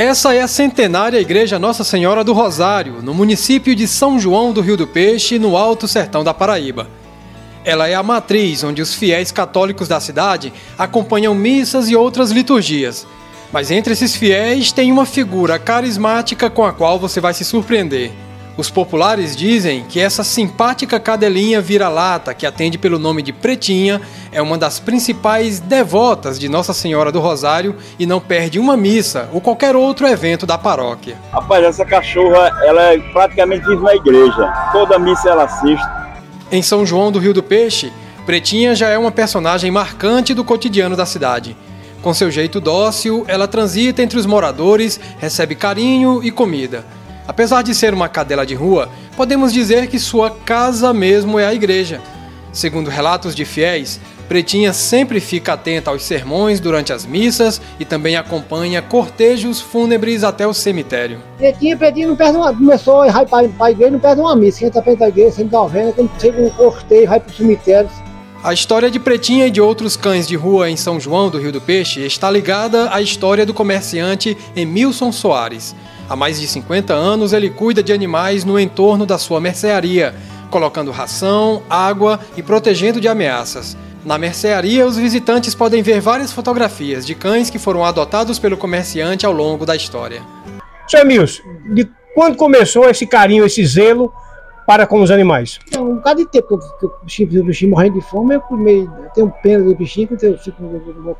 Essa é a centenária Igreja Nossa Senhora do Rosário, no município de São João do Rio do Peixe, no Alto Sertão da Paraíba. Ela é a matriz onde os fiéis católicos da cidade acompanham missas e outras liturgias. Mas entre esses fiéis tem uma figura carismática com a qual você vai se surpreender. Os populares dizem que essa simpática cadelinha vira-lata, que atende pelo nome de Pretinha, é uma das principais devotas de Nossa Senhora do Rosário e não perde uma missa ou qualquer outro evento da paróquia. Rapaz, essa cachorra, ela é praticamente vive na igreja. Toda missa ela assiste. Em São João do Rio do Peixe, Pretinha já é uma personagem marcante do cotidiano da cidade. Com seu jeito dócil, ela transita entre os moradores, recebe carinho e comida. Apesar de ser uma cadela de rua, podemos dizer que sua casa mesmo é a igreja. Segundo relatos de fiéis, Pretinha sempre fica atenta aos sermões durante as missas e também acompanha cortejos fúnebres até o cemitério. Pretinha, Pretinha não perde uma. Começou a ir para a igreja, não perde uma missa. Entra perto da igreja, sempre dá uma venda, quando chega um cortejo, vai para o cemitério. A história de Pretinha e de outros cães de rua em São João do Rio do Peixe está ligada à história do comerciante Emilson Soares. Há mais de 50 anos, ele cuida de animais no entorno da sua mercearia, colocando ração, água e protegendo de ameaças. Na mercearia, os visitantes podem ver várias fotografias de cães que foram adotados pelo comerciante ao longo da história. Seu Emilson, de quando começou esse carinho, esse zelo para com os animais? É um bocado de tempo que o bichinho, o bichinho morrendo de fome, eu comi, eu tenho pena do bichinho, eu fico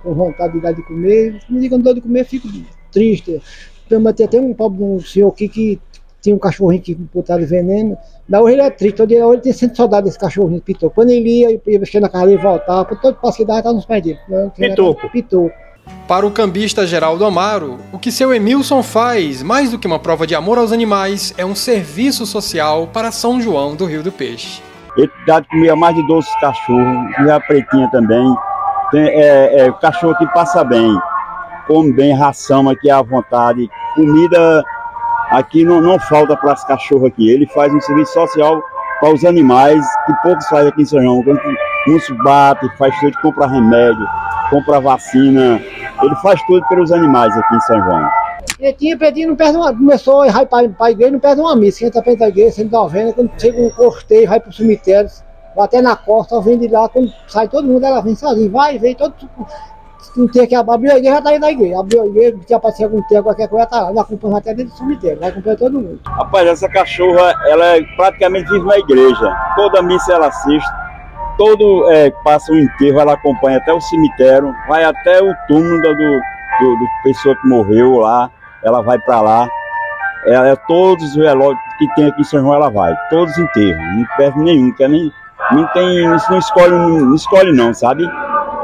com vontade de dar de comer. Me digam dor de comer, fico triste. Também tem um pobre um senhor aqui que tinha um cachorrinho que botaram veneno. Da hoje ele é triste, todo dia ele tem sempre saudade desse cachorrinho, pitou. Quando ele ia, ia mexer na casa e voltava, todo passo que dava, estava nos pés dele. Pitoco. Pitou. Para o cambista Geraldo Amaro, o que seu Emilson faz, mais do que uma prova de amor aos animais, é um serviço social para São João do Rio do Peixe. Ele dá de comer a mais de 12 cachorros, e a pretinha também. Tem, é, é, o cachorro que passa bem, come bem, ração aqui à vontade, comida aqui não, não falta para os cachorros aqui. Ele faz um serviço social para os animais que poucos fazem aqui em São João. Uns bate, faz tudo, compra remédio, compra vacina. Ele faz tudo pelos animais aqui em São João. Pretinho, Pretinho não perde uma. Começou a ir para a igreja, não perde uma missa. Entra perto da igreja, sempre venda. Quando chega um cortejo, vai para o cemitério, vai até na costa, vem de lá. Quando sai todo mundo, ela vem sozinha. Vai, vem todo não tem que abrir a igreja, já tá aí na igreja. Abriu a igreja, se aparecer algum tempo, qualquer coisa, tá lá. Acompanha até dentro do cemitério, vai acompanhar todo mundo. Rapaz, essa cachorra, ela é praticamente vive na igreja. Toda missa ela assiste. Todo é, passa o um enterro, ela acompanha até o cemitério, vai até o túmulo do, do, do pessoa que morreu lá, ela vai para lá. Ela, é todos os relógios que tem aqui em São João, ela vai. Todos os enterros, não perde nenhum, que nem, não tem, não escolhe, não escolhe não, sabe?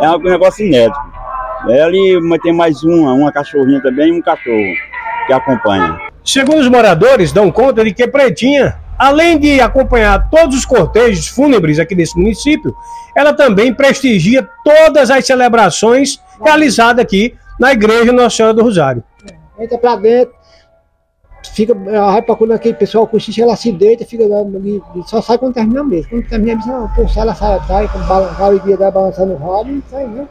É um negócio inédito. É ali mas tem mais uma, uma cachorrinha também e um cachorro que acompanha. Segundo os moradores, dão conta de que Pretinha, além de acompanhar todos os cortejos fúnebres aqui desse município, ela também prestigia todas as celebrações realizadas aqui na Igreja Nossa Senhora do Rosário. Entra pra dentro, fica, vai pra quando aquele pessoal cochicha, ela se deita, fica só sai quando termina mesmo. Quando termina a missa, ela sai atrás, com o guia dela balançando o rabo e sai, né?